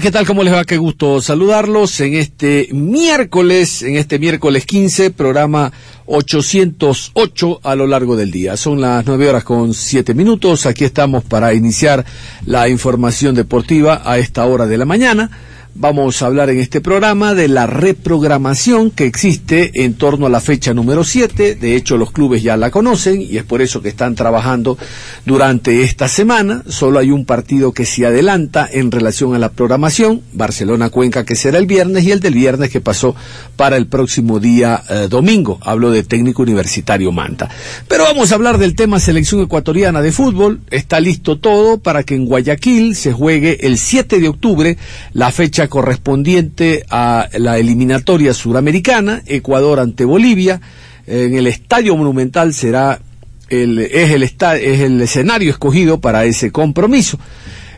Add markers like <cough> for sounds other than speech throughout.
¿Qué tal? ¿Cómo les va? Qué gusto saludarlos en este miércoles, en este miércoles 15, programa 808 a lo largo del día. Son las 9 horas con 7 minutos. Aquí estamos para iniciar la información deportiva a esta hora de la mañana. Vamos a hablar en este programa de la reprogramación que existe en torno a la fecha número 7. De hecho, los clubes ya la conocen y es por eso que están trabajando durante esta semana. Solo hay un partido que se adelanta en relación a la programación, Barcelona-Cuenca, que será el viernes, y el del viernes que pasó para el próximo día eh, domingo. Hablo de técnico universitario Manta. Pero vamos a hablar del tema selección ecuatoriana de fútbol. Está listo todo para que en Guayaquil se juegue el 7 de octubre la fecha correspondiente a la eliminatoria suramericana, Ecuador ante Bolivia. En el Estadio Monumental será el, es, el es el escenario escogido para ese compromiso.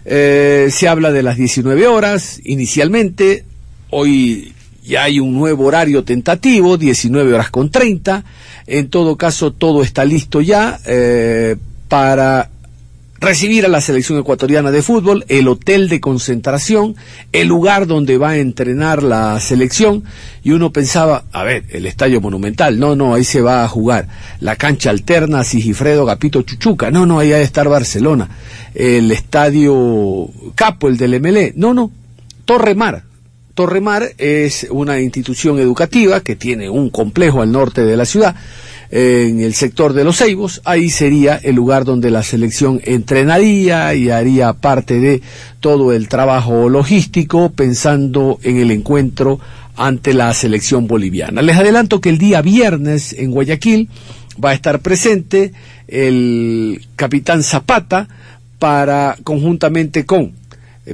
Eh, se habla de las 19 horas inicialmente, hoy ya hay un nuevo horario tentativo, 19 horas con 30. En todo caso, todo está listo ya eh, para recibir a la selección ecuatoriana de fútbol, el hotel de concentración, el lugar donde va a entrenar la selección, y uno pensaba, a ver, el estadio monumental, no, no, ahí se va a jugar, la cancha alterna Sigifredo Gapito Chuchuca, no, no, ahí ha de estar Barcelona, el estadio Capo, el del MLE, no, no, Torre Mar, Torre Mar es una institución educativa que tiene un complejo al norte de la ciudad, en el sector de los Ceibos, ahí sería el lugar donde la selección entrenaría y haría parte de todo el trabajo logístico pensando en el encuentro ante la selección boliviana. Les adelanto que el día viernes en Guayaquil va a estar presente el capitán Zapata para conjuntamente con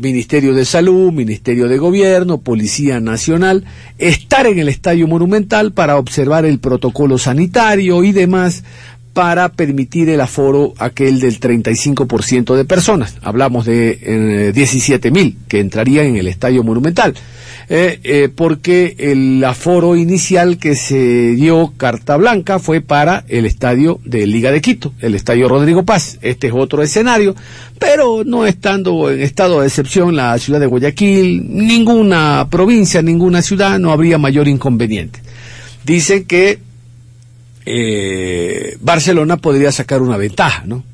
Ministerio de Salud, Ministerio de Gobierno, Policía Nacional, estar en el Estadio Monumental para observar el protocolo sanitario y demás para permitir el aforo aquel del 35% de personas. Hablamos de eh, 17 mil que entrarían en el Estadio Monumental. Eh, eh, porque el aforo inicial que se dio carta blanca fue para el estadio de Liga de Quito, el estadio Rodrigo Paz. Este es otro escenario, pero no estando en estado de excepción la ciudad de Guayaquil, ninguna provincia, ninguna ciudad, no habría mayor inconveniente. Dicen que eh, Barcelona podría sacar una ventaja, ¿no?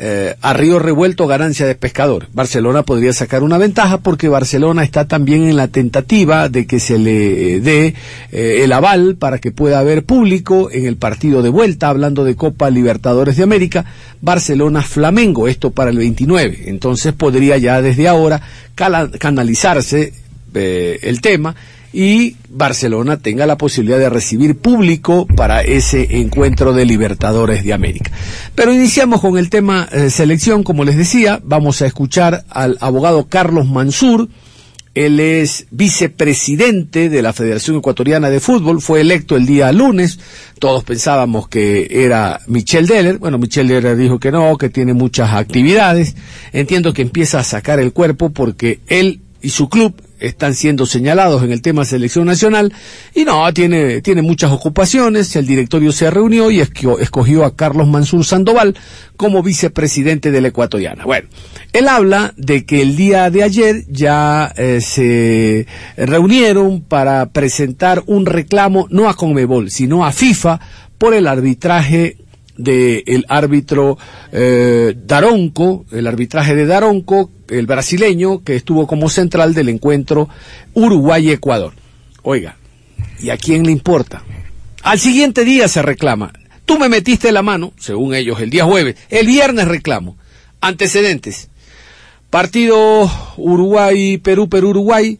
Eh, a río revuelto ganancia de pescador. Barcelona podría sacar una ventaja porque Barcelona está también en la tentativa de que se le dé eh, el aval para que pueda haber público en el partido de vuelta, hablando de Copa Libertadores de América, Barcelona-Flamengo, esto para el 29. Entonces podría ya desde ahora canalizarse eh, el tema y Barcelona tenga la posibilidad de recibir público para ese encuentro de Libertadores de América. Pero iniciamos con el tema eh, selección, como les decía, vamos a escuchar al abogado Carlos Mansur, él es vicepresidente de la Federación Ecuatoriana de Fútbol, fue electo el día lunes, todos pensábamos que era Michel Deller, bueno, Michel Deller dijo que no, que tiene muchas actividades, entiendo que empieza a sacar el cuerpo porque él y su club están siendo señalados en el tema selección nacional y no, tiene, tiene muchas ocupaciones, el directorio se reunió y esco- escogió a Carlos Mansur Sandoval como vicepresidente de la ecuatoriana. Bueno, él habla de que el día de ayer ya eh, se reunieron para presentar un reclamo no a Conmebol, sino a FIFA por el arbitraje del árbitro eh, Daronco, el arbitraje de Daronco, el brasileño que estuvo como central del encuentro Uruguay-Ecuador. Oiga, ¿y a quién le importa? Al siguiente día se reclama. Tú me metiste la mano, según ellos, el día jueves. El viernes reclamo. Antecedentes. Partido Uruguay-Perú, Perú-Uruguay.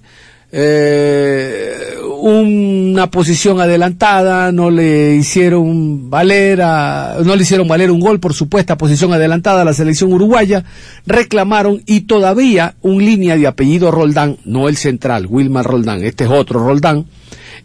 Eh, una posición adelantada, no le hicieron valer a, no le hicieron valer un gol por supuesta posición adelantada a la selección uruguaya, reclamaron y todavía un línea de apellido Roldán, no el central, Wilmar Roldán, este es otro Roldán,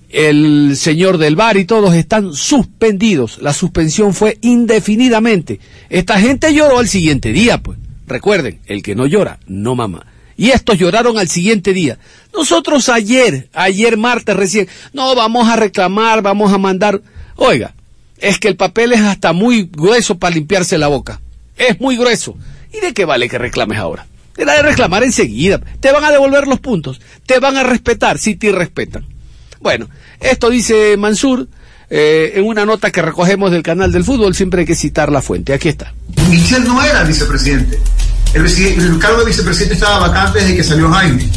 el señor del bar y todos están suspendidos. La suspensión fue indefinidamente. Esta gente lloró al siguiente día, pues. Recuerden, el que no llora, no mama. Y estos lloraron al siguiente día. Nosotros ayer, ayer martes recién, no, vamos a reclamar, vamos a mandar. Oiga, es que el papel es hasta muy grueso para limpiarse la boca. Es muy grueso. ¿Y de qué vale que reclames ahora? Era de reclamar enseguida. Te van a devolver los puntos. Te van a respetar si te respetan. Bueno, esto dice Mansur eh, en una nota que recogemos del canal del fútbol. Siempre hay que citar la fuente. Aquí está. Michel no era vicepresidente. El, cargo de vicepresidente estaba vacante desde que salió Jaime,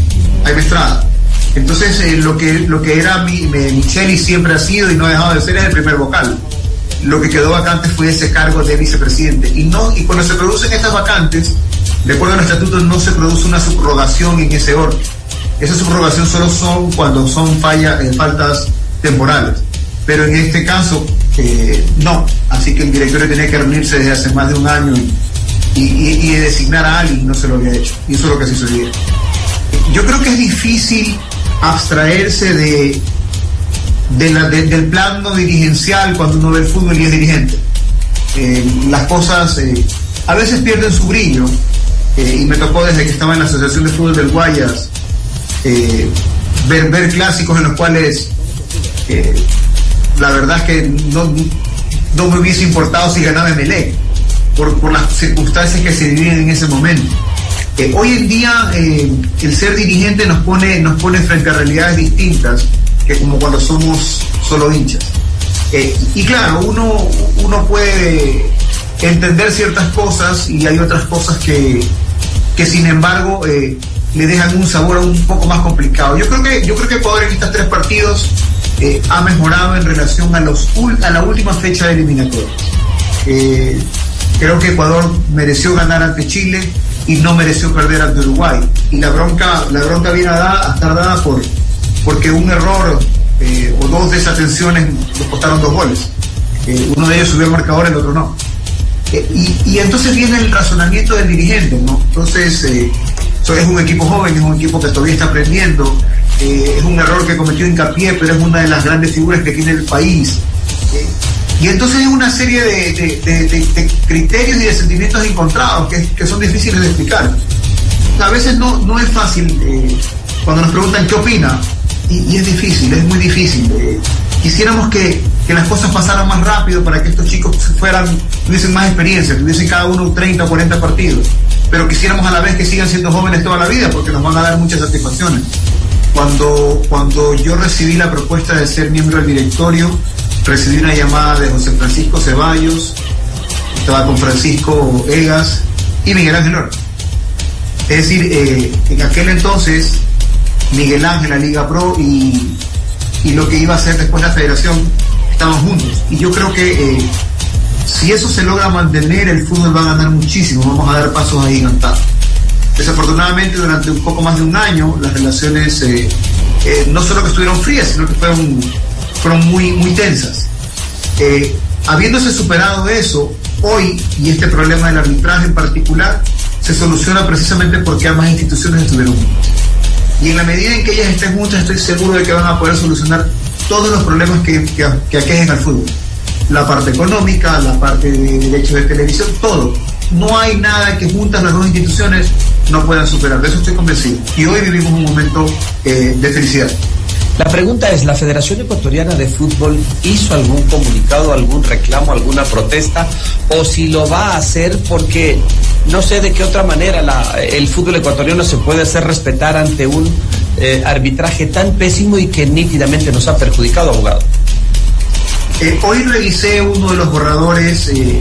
Jaime Estrada. Entonces, eh, lo, que, lo que era mi, Micheli siempre ha sido y no ha dejado de ser es el primer vocal. Lo que quedó vacante fue ese cargo de vicepresidente. Y, no, y cuando se producen estas vacantes, de acuerdo al estatuto, no se produce una subrogación en ese orden. Esa subrogación solo son cuando son falla, eh, faltas temporales. Pero en este caso, eh, no. Así que el directorio tenía que reunirse desde hace más de un año y, designar a alguien no se lo había hecho. Y eso es lo que se sucedió. Yo creo que es difícil abstraerse de, del plano dirigencial cuando uno ve el fútbol y es dirigente. Eh, las cosas eh, a veces pierden su brillo. Eh, y me tocó desde que estaba en la Asociación de Fútbol del Guayas ver, ver clásicos en los cuales la verdad es que no, no me hubiese importado si ganaba Melec por, las circunstancias que se viven en ese momento. Eh, hoy en día eh, el ser dirigente nos pone, nos pone frente a realidades distintas que como cuando somos solo hinchas. Eh, y claro, uno, uno puede entender ciertas cosas y hay otras cosas que, que sin embargo le dejan un sabor un poco más complicado. Yo creo que, yo creo que Ecuador en estos tres partidos ha mejorado en relación a, los, a la última fecha de eliminatoria. Creo que Ecuador mereció ganar ante Chile y no mereció perder ante Uruguay. Y la bronca, la bronca viene a, estar dada por, porque un error eh, o dos desatenciones nos costaron dos goles. Eh, uno de ellos subió el marcador, el otro no. Eh, y, entonces viene el razonamiento del dirigente. Entonces, es un equipo joven, es un equipo que todavía está aprendiendo, es un error que cometió hincapié, pero es una de las grandes figuras que tiene el país. Y entonces hay una serie de, criterios y de sentimientos encontrados que, son difíciles de explicar. A veces no, no es fácil eh, cuando nos preguntan qué opina, y, es difícil, es muy difícil. Eh, quisiéramos que, las cosas pasaran más rápido para que estos chicos fueran, tuviesen más experiencia, tuviesen cada uno 30 o 40 partidos, pero quisiéramos a la vez que sigan siendo jóvenes toda la vida porque nos van a dar muchas satisfacciones. Cuando, cuando yo recibí la propuesta de ser miembro del directorio, recibí una llamada de José Francisco Ceballos, estaba con Francisco Egas y Miguel Ángel Oro. Es decir, eh, en aquel entonces, Miguel Ángel, la Liga Pro y, lo que iba a ser después la federación estaban juntos. Y yo creo que eh, si eso se logra mantener, el fútbol va a ganar muchísimo. Vamos a dar pasos ahí gigantados. Desafortunadamente, durante un poco más de un año, las relaciones eh, no solo que estuvieron frías, sino que fueron fueron muy, muy tensas. Eh, habiéndose superado eso, hoy, y este problema del arbitraje en particular, se soluciona precisamente porque ambas instituciones estuvieron juntas. Y en la medida en que ellas estén juntas, estoy seguro de que van a poder solucionar todos los problemas que, que, que aquejen al fútbol. La parte económica, la parte de derechos de televisión, todo. No hay nada que juntas las dos instituciones no puedan superar. De eso estoy convencido. Y hoy vivimos un momento eh, de felicidad. La pregunta es, ¿la Federación Ecuatoriana de Fútbol hizo algún comunicado, algún reclamo, alguna protesta? ¿O si lo va a hacer porque no sé de qué otra manera el fútbol ecuatoriano se puede hacer respetar ante un eh, arbitraje tan pésimo y que nítidamente nos ha perjudicado, abogado? Eh, hoy revisé uno de los borradores eh,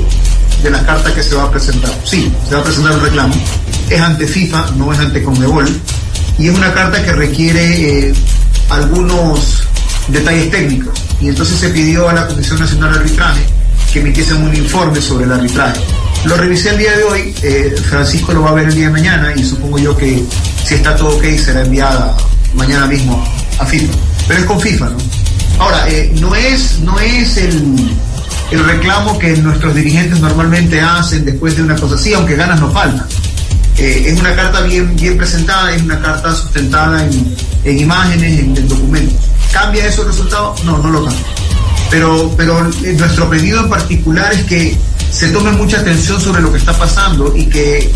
de la carta que se va a presentar. Sí, se va a presentar un reclamo. Es ante FIFA, no es ante Conmebol. Y es una carta que requiere algunos detalles técnicos. Y entonces se pidió a la Comisión Nacional de Arbitraje que emitiesen un informe sobre el arbitraje. Lo revisé el día de hoy, eh, Francisco lo va a ver el día de mañana y supongo yo que si está todo ok será enviada mañana mismo a FIFA. Pero es con FIFA, ¿no? Ahora, eh, no es, no es el, el reclamo que nuestros dirigentes normalmente hacen después de una cosa así, aunque ganas no faltan. Eh, es una carta bien, bien presentada, es una carta sustentada en, en imágenes, en, en, documentos. ¿Cambia eso el resultado? No, no lo cambia. Pero, pero nuestro pedido en particular es que se tome mucha atención sobre lo que está pasando y que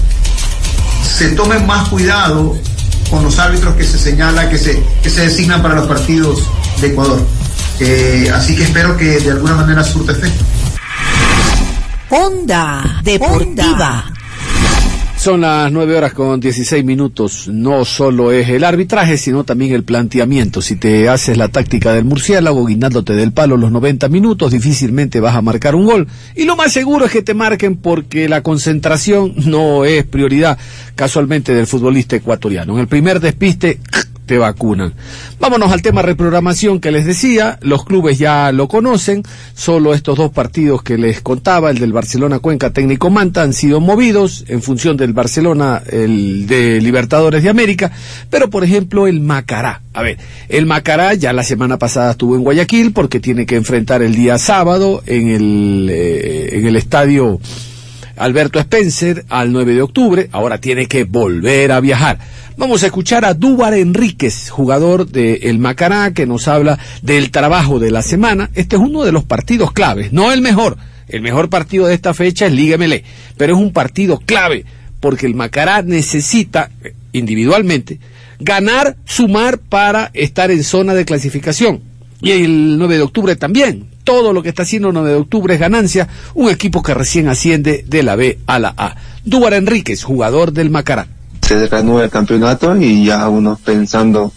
se tome más cuidado con los árbitros que se señala, que se, que se designan para los partidos de Ecuador. Eh, así que espero que de alguna manera surta efecto. Onda Deportiva. Son las nueve horas con 16 minutos. No solo es el arbitraje, sino también el planteamiento. Si te haces la táctica del murciélago, guindándote del palo los 90 minutos, difícilmente vas a marcar un gol. Y lo más seguro es que te marquen porque la concentración no es prioridad casualmente del futbolista ecuatoriano. En el primer despiste, te vacunan. Vámonos al tema reprogramación que les decía, los clubes ya lo conocen, solo estos dos partidos que les contaba, el del Barcelona Cuenca Técnico Manta, han sido movidos en función del Barcelona, el de Libertadores de América, pero por ejemplo el Macará. A ver, el Macará ya la semana pasada estuvo en Guayaquil porque tiene que enfrentar el día sábado en el, eh, en el estadio Alberto Spencer al 9 de octubre, ahora tiene que volver a viajar. Vamos a escuchar a Dúbar Enríquez, jugador de El Macará, que nos habla del trabajo de la semana. Este es uno de los partidos claves, no el mejor. El mejor partido de esta fecha es Liga MLE, pero es un partido clave porque el Macará necesita individualmente ganar, sumar para estar en zona de clasificación. Y el 9 de octubre también. Todo lo que está haciendo el 9 de octubre es ganancia. Un equipo que recién asciende de la B a la A. Dúbar Enríquez, jugador del Macará se reanuda el campeonato y ya uno pensando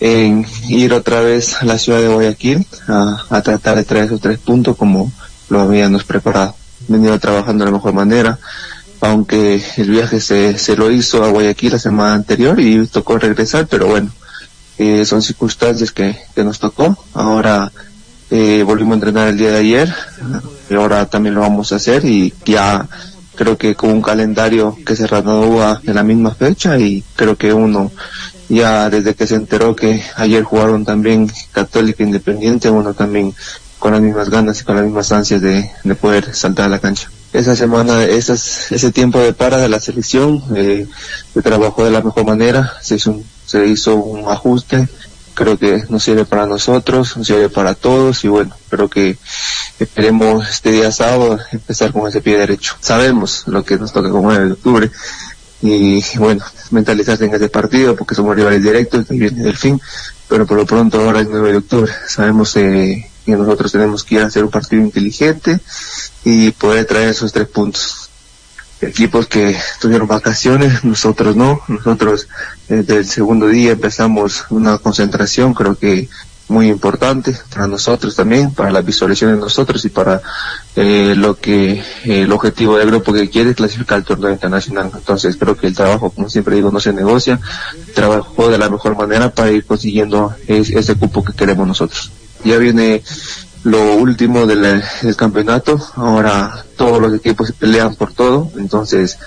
en ir otra vez a la ciudad de Guayaquil a, a tratar de traer esos tres puntos como lo habíamos preparado. Venido trabajando de la mejor manera, aunque el viaje se, se lo hizo a Guayaquil la semana anterior y tocó regresar, pero bueno, eh, son circunstancias que, que nos tocó. Ahora eh, volvimos a entrenar el día de ayer, y ahora también lo vamos a hacer y ya creo que con un calendario que se reanuda en la misma fecha y creo que uno ya desde que se enteró que ayer jugaron también Católica Independiente, uno también con las mismas ganas y con las mismas ansias de, de poder saltar a la cancha. Esa semana, esas, ese tiempo de para de la selección, eh, se trabajó de la mejor manera, se hizo se hizo un ajuste, creo que nos sirve para nosotros, nos sirve para todos y bueno, creo que esperemos este día sábado empezar con ese pie derecho. Sabemos lo que nos toca como 9 de octubre y bueno, mentalizarse en ese partido porque somos rivales directos que viene del fin, pero por lo pronto ahora es 9 de octubre. Sabemos eh, que nosotros tenemos que ir a hacer un partido inteligente y poder traer esos tres puntos equipos que tuvieron vacaciones, nosotros no, nosotros desde el segundo día empezamos una concentración, creo que muy importante para nosotros también, para la visualización de nosotros y para eh, lo que eh, el objetivo del grupo que quiere clasificar al torneo internacional. Entonces creo que el trabajo, como siempre digo, no se negocia, trabajó de la mejor manera para ir consiguiendo es, ese cupo que queremos nosotros. Ya viene lo último del, campeonato. Ahora todos los equipos pelean por todo, entonces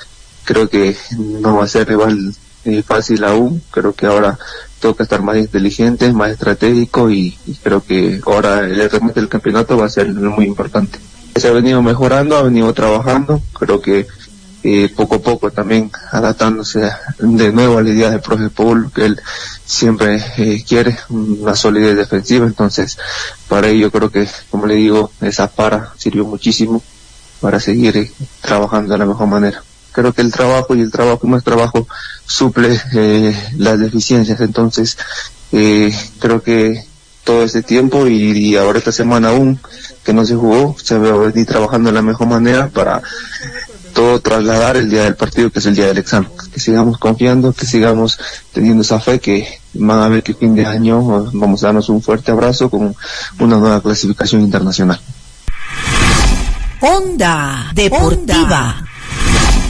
creo que no va a ser rival eh, fácil aún. Creo que ahora toca estar más inteligente, más estratégico y, y, creo que ahora el remate del campeonato va a ser muy importante. Se ha venido mejorando, ha venido trabajando, creo que eh, poco a poco también adaptándose de nuevo a la idea del profe Paul, que él siempre eh, quiere una solidez defensiva, entonces para ello creo que, como le digo, esa para sirvió muchísimo para seguir eh, trabajando de la mejor manera. Creo que el trabajo y el trabajo más trabajo suple eh, las deficiencias, entonces creo que todo este tiempo y, y, ahora esta semana aún que no se jugó, se va a venir trabajando de la mejor manera para todo trasladar el día del partido, que es el día del examen. Que sigamos confiando, que sigamos teniendo esa fe, que van a ver que fin de año vamos a darnos un fuerte abrazo con una nueva clasificación internacional. Onda Deportiva.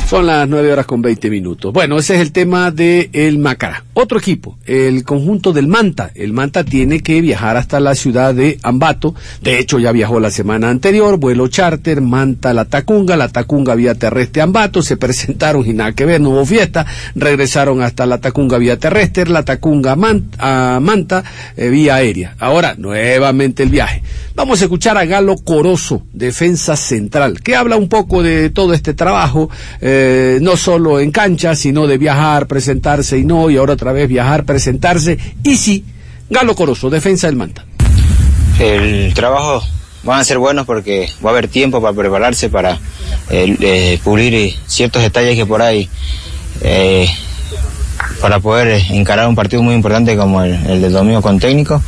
Son las nueve horas con veinte minutos. Bueno, ese es el tema de el Macará. Otro equipo, el conjunto del Manta. El Manta tiene que viajar hasta la ciudad de Ambato. De hecho, ya viajó la semana anterior, vuelo charter, Manta la Tacunga, la Tacunga vía terrestre Ambato, se <laughs> presentaron y nada que ver, no hubo fiesta, regresaron hasta la Tacunga vía terrestre, la Tacunga Manta, Manta eh, vía aérea. Ahora, nuevamente el viaje. Vamos a escuchar a Galo Corozo, defensa central, que habla un poco de todo este trabajo, eh, no solo en cancha, sino de viajar, presentarse y no, y ahora otra vez viajar, presentarse, y sí, Galo Corozo, defensa del Manta. El trabajo van a ser buenos porque va a haber tiempo para prepararse, para eh, eh, pulir ciertos detalles que por ahí, eh, para poder encarar un partido muy importante como el, el del domingo con técnico.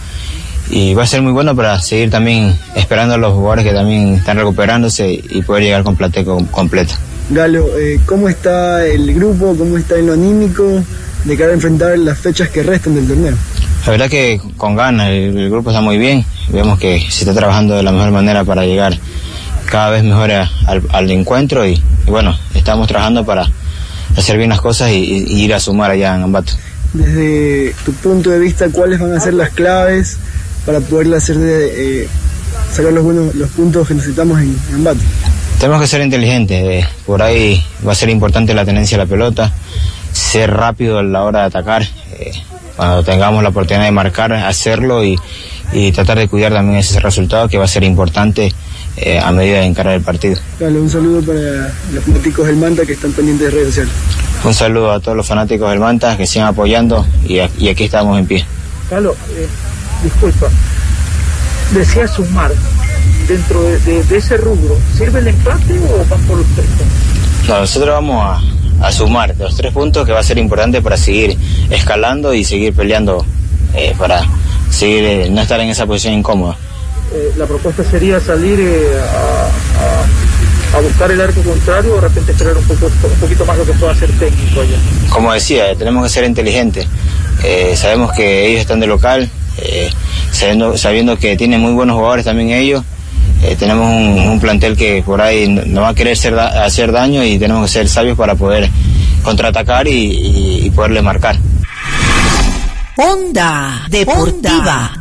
Y va a ser muy bueno para seguir también esperando a los jugadores que también están recuperándose y poder llegar con plateco completo. Galo, eh, ¿cómo está el grupo? ¿Cómo está en lo anímico de cara a enfrentar las fechas que restan del torneo? La verdad que con ganas, el, el grupo está muy bien, vemos que se está trabajando de la mejor manera para llegar cada vez mejor a- al, al encuentro y, y bueno, estamos trabajando para hacer bien las cosas y, y- y ir a sumar allá en Ambato. Desde tu punto de vista, ¿cuáles van a ser las claves para poderle hacer de, eh, sacar los buenos los puntos que necesitamos en, en Ambato? Tenemos que ser inteligentes, eh, por ahí va a ser importante la tenencia de la pelota, ser rápido a la hora de atacar, eh, cuando tengamos la oportunidad de marcar, hacerlo y, y tratar de cuidar también ese resultado que va a ser importante eh, a medida de encarar el partido. Galo, un saludo para los fanáticos del Manta que están pendientes de redes sociales. Un saludo a todos los fanáticos del Manta que sigan apoyando y, a- y aquí estamos en pie. Carlos, eh, disculpa, decía sumar dentro de, de- de ese rubro, ¿sirve el empate o van por los tres? No, nosotros vamos a, a sumar los tres puntos que va a ser importante para seguir escalando y seguir peleando eh, para seguir eh, no estar en esa posición incómoda. Eh, la propuesta sería salir a, a- a buscar el arco contrario o de repente esperar un, poco, un poquito más lo que pueda hacer técnico allá. Como decía, tenemos que ser inteligentes. Sabemos que ellos están de local, sabiendo, sabiendo que tienen muy buenos jugadores también ellos. Eh, tenemos un, un plantel que por ahí no va a querer ser da- hacer daño y tenemos que ser sabios para poder contraatacar y, y, y poderle marcar. Onda Deportiva.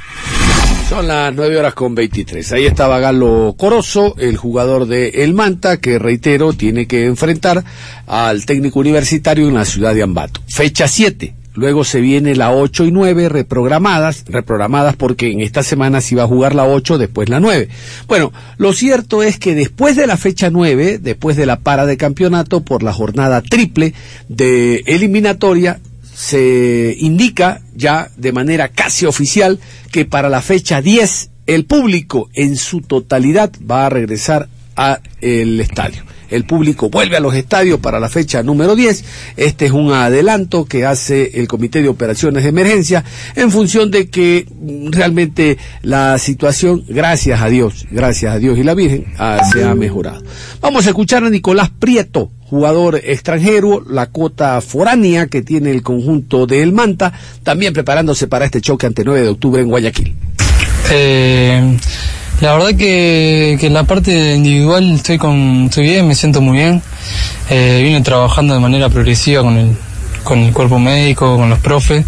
Son las nueve horas con 23. Ahí estaba Galo Corozo, el jugador de El Manta, que reitero, tiene que enfrentar al técnico universitario en la ciudad de Ambato. Fecha 7. Luego se viene la 8 y 9 reprogramadas, reprogramadas porque en esta semana se iba a jugar la 8, después la 9. Bueno, lo cierto es que después de la fecha 9, después de la para de campeonato por la jornada triple de eliminatoria, se indica ya de manera casi oficial que para la fecha 10 el público en su totalidad va a regresar a el estadio. El público vuelve a los estadios para la fecha número 10. Este es un adelanto que hace el Comité de Operaciones de Emergencia en función de que mm, realmente la situación, gracias a Dios, gracias a Dios y la Virgen, se ha mejorado. Vamos a escuchar a Nicolás Prieto, jugador extranjero, la cuota foránea que tiene el conjunto de El Manta, también preparándose para este choque ante 9 de octubre en Guayaquil. Eh, la verdad que, que en la parte individual estoy con estoy bien, me siento muy bien. Eh, vine trabajando de manera progresiva con el, con el cuerpo médico, con los profes.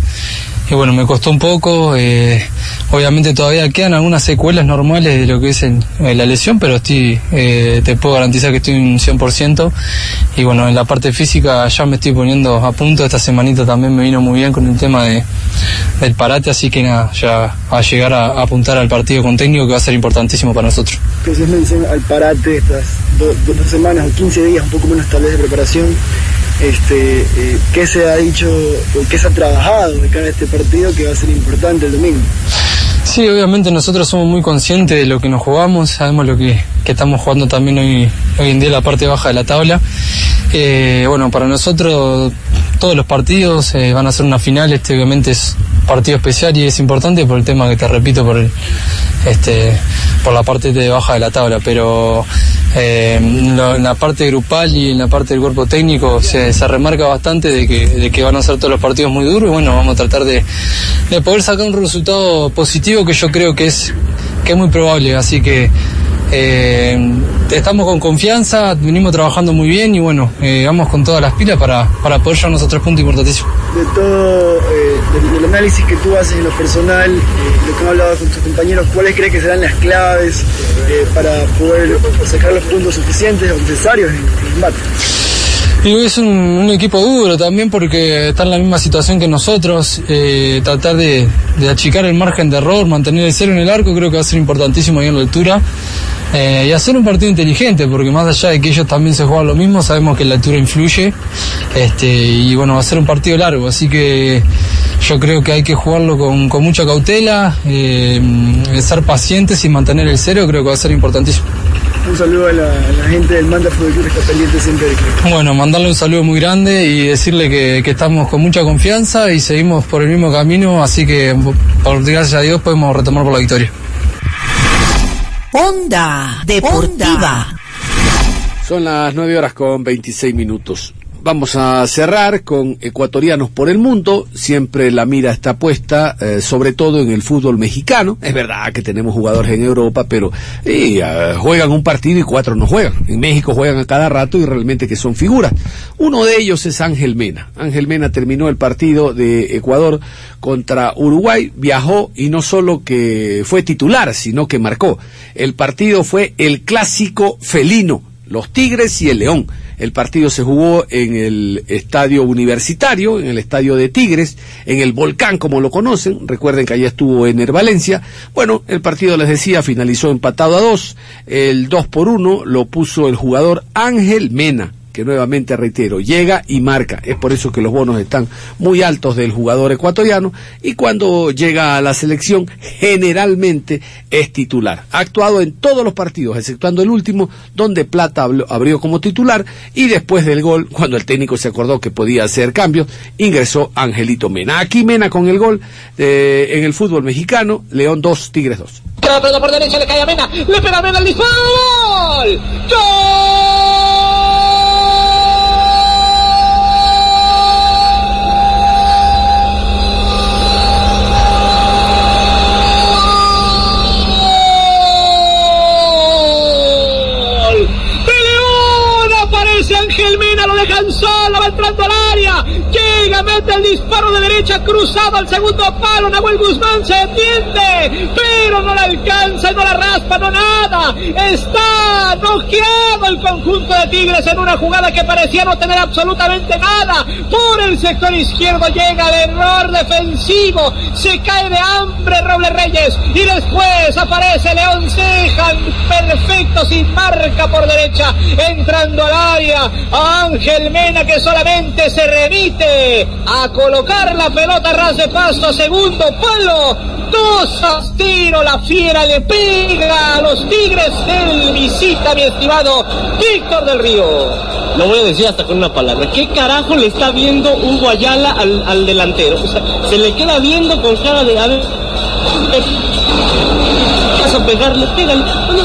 Y bueno, me costó un poco. eh, obviamente todavía quedan algunas secuelas normales de lo que es eh, la lesión, pero eh, te puedo garantizar que estoy un 100%. Y bueno, en la parte física ya me estoy poniendo a punto. Esta semanita también me vino muy bien con el tema de, del parate, así que nada, ya a llegar a, apuntar al partido con técnico que va a ser importantísimo para nosotros. Entonces al parate estas do- do- dos semanas o 15 días, un poco menos tal vez de preparación. Este, eh, ¿Qué se ha dicho o qué se ha trabajado de cara a este partido que va a ser importante el domingo? Sí, obviamente nosotros somos muy conscientes de lo que nos jugamos, sabemos lo que, que estamos jugando también hoy, hoy en día en la parte baja de la tabla. Eh, bueno, para nosotros todos los partidos eh, van a ser una final, este obviamente es partido especial y es importante por el tema que te repito, por el, este, por la parte de baja de la tabla, pero eh, en la parte grupal y en la parte del cuerpo técnico se, remarca bastante de que, van a ser todos los partidos muy duros y bueno, vamos a tratar de, de poder sacar un resultado positivo que yo creo que es muy probable, así que eh, estamos con confianza, venimos trabajando muy bien y bueno, eh, vamos con todas las pilas para, para poder llevarnos a tres puntos importantísimos. De todo, eh, del, análisis que tú haces en lo personal, eh, lo que has hablado con tus compañeros, ¿cuáles crees que serán las claves para poder sacar los puntos suficientes o necesarios en, el combate? Y es un, equipo duro también porque está en la misma situación que nosotros. Eh, tratar de, achicar el margen de error, mantener el cero en el arco, creo que va a ser importantísimo ahí en la altura. Eh, y hacer un partido inteligente, porque más allá de que ellos también se juegan lo mismo, sabemos que la altura influye. Este, y bueno, va a ser un partido largo, así que yo creo que hay que jugarlo con, mucha cautela, eh, ser pacientes y mantener el cero, creo que va a ser importantísimo. Un saludo a la, gente del Manda Fútbol Club que está pendiente siempre Bueno, mandarle un saludo muy grande y decirle que, estamos con mucha confianza y seguimos por el mismo camino, así que por gracias a Dios podemos retomar por la victoria. Onda Deportiva. Son las 9 horas con 26 minutos. Vamos a cerrar con ecuatorianos por el mundo. Siempre la mira está puesta, eh, sobre todo en el fútbol mexicano. Es verdad que tenemos jugadores en Europa, pero eh, juegan un partido y cuatro no juegan. En México juegan a cada rato y realmente que son figuras. Uno de ellos es Ángel Mena. Ángel Mena terminó el partido de Ecuador contra Uruguay, viajó y no solo que fue titular, sino que marcó. El partido fue el clásico felino, los Tigres y el León. El partido se jugó en el estadio universitario, en el estadio de Tigres, en el volcán como lo conocen. Recuerden que allá estuvo Ener Valencia. Bueno, el partido les decía finalizó empatado a dos. El dos por uno lo puso el jugador Ángel Mena que nuevamente reitero, llega y marca. Es por eso que los bonos están muy altos del jugador ecuatoriano y cuando llega a la selección generalmente es titular. Ha actuado en todos los partidos, exceptuando el último, donde Plata abrió como titular y después del gol, <laughs> cuando el técnico se acordó que podía hacer cambios, ingresó Angelito Mena. Aquí Mena con el gol eh, en el fútbol mexicano, León 2, Tigres 2. por derecha, le cae a Mena, le pega a Mena el. Solo, va el disparo de derecha cruzado al segundo palo, Nahuel Guzmán se entiende, pero no la alcanza, no la raspa, no nada, está noqueado el conjunto de Tigres en una jugada que parecía no tener absolutamente nada, por el sector izquierdo llega el error defensivo, se cae de hambre Roble Reyes y después aparece León Cejan, perfecto sin marca por derecha, entrando al área, Ángel Mena que solamente se remite a colocar la pelota ras de pasto, segundo palo, dos a tiro, la fiera le pega a los Tigres, el visita mi estimado Víctor del Río. Lo voy a decir hasta con una palabra. ¿Qué carajo le está viendo Hugo Ayala al, delantero? O sea, se le queda viendo con cara de... A ver, vas a pegarle, pégale. No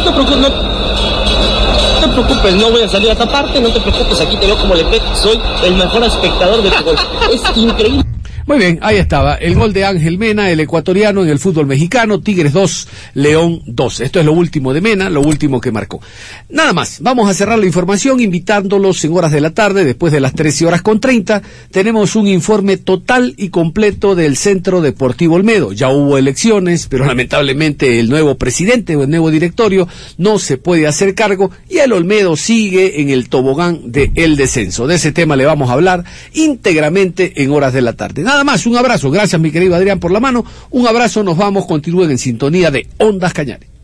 te preocupes, no voy a salir a esta parte, no te preocupes, aquí te veo como le soy el mejor espectador de fútbol. Es increíble. Muy bien, ahí estaba el gol de Ángel Mena, el ecuatoriano en el fútbol mexicano, Tigres 2, León 2. Esto es lo último de Mena, lo último que marcó. Nada más, vamos a cerrar la información invitándolos en horas de la tarde, después de las 13 horas con 30, tenemos un informe total y completo del Centro Deportivo Olmedo. Ya hubo elecciones, pero lamentablemente el nuevo presidente o el nuevo directorio no se puede hacer cargo y el Olmedo sigue en el tobogán del el descenso. De ese tema le vamos a hablar íntegramente en horas de la tarde. Nada más, un abrazo. Gracias, mi querido Adrián, por la mano. Un abrazo, nos vamos. Continúen en sintonía de Ondas Cañares.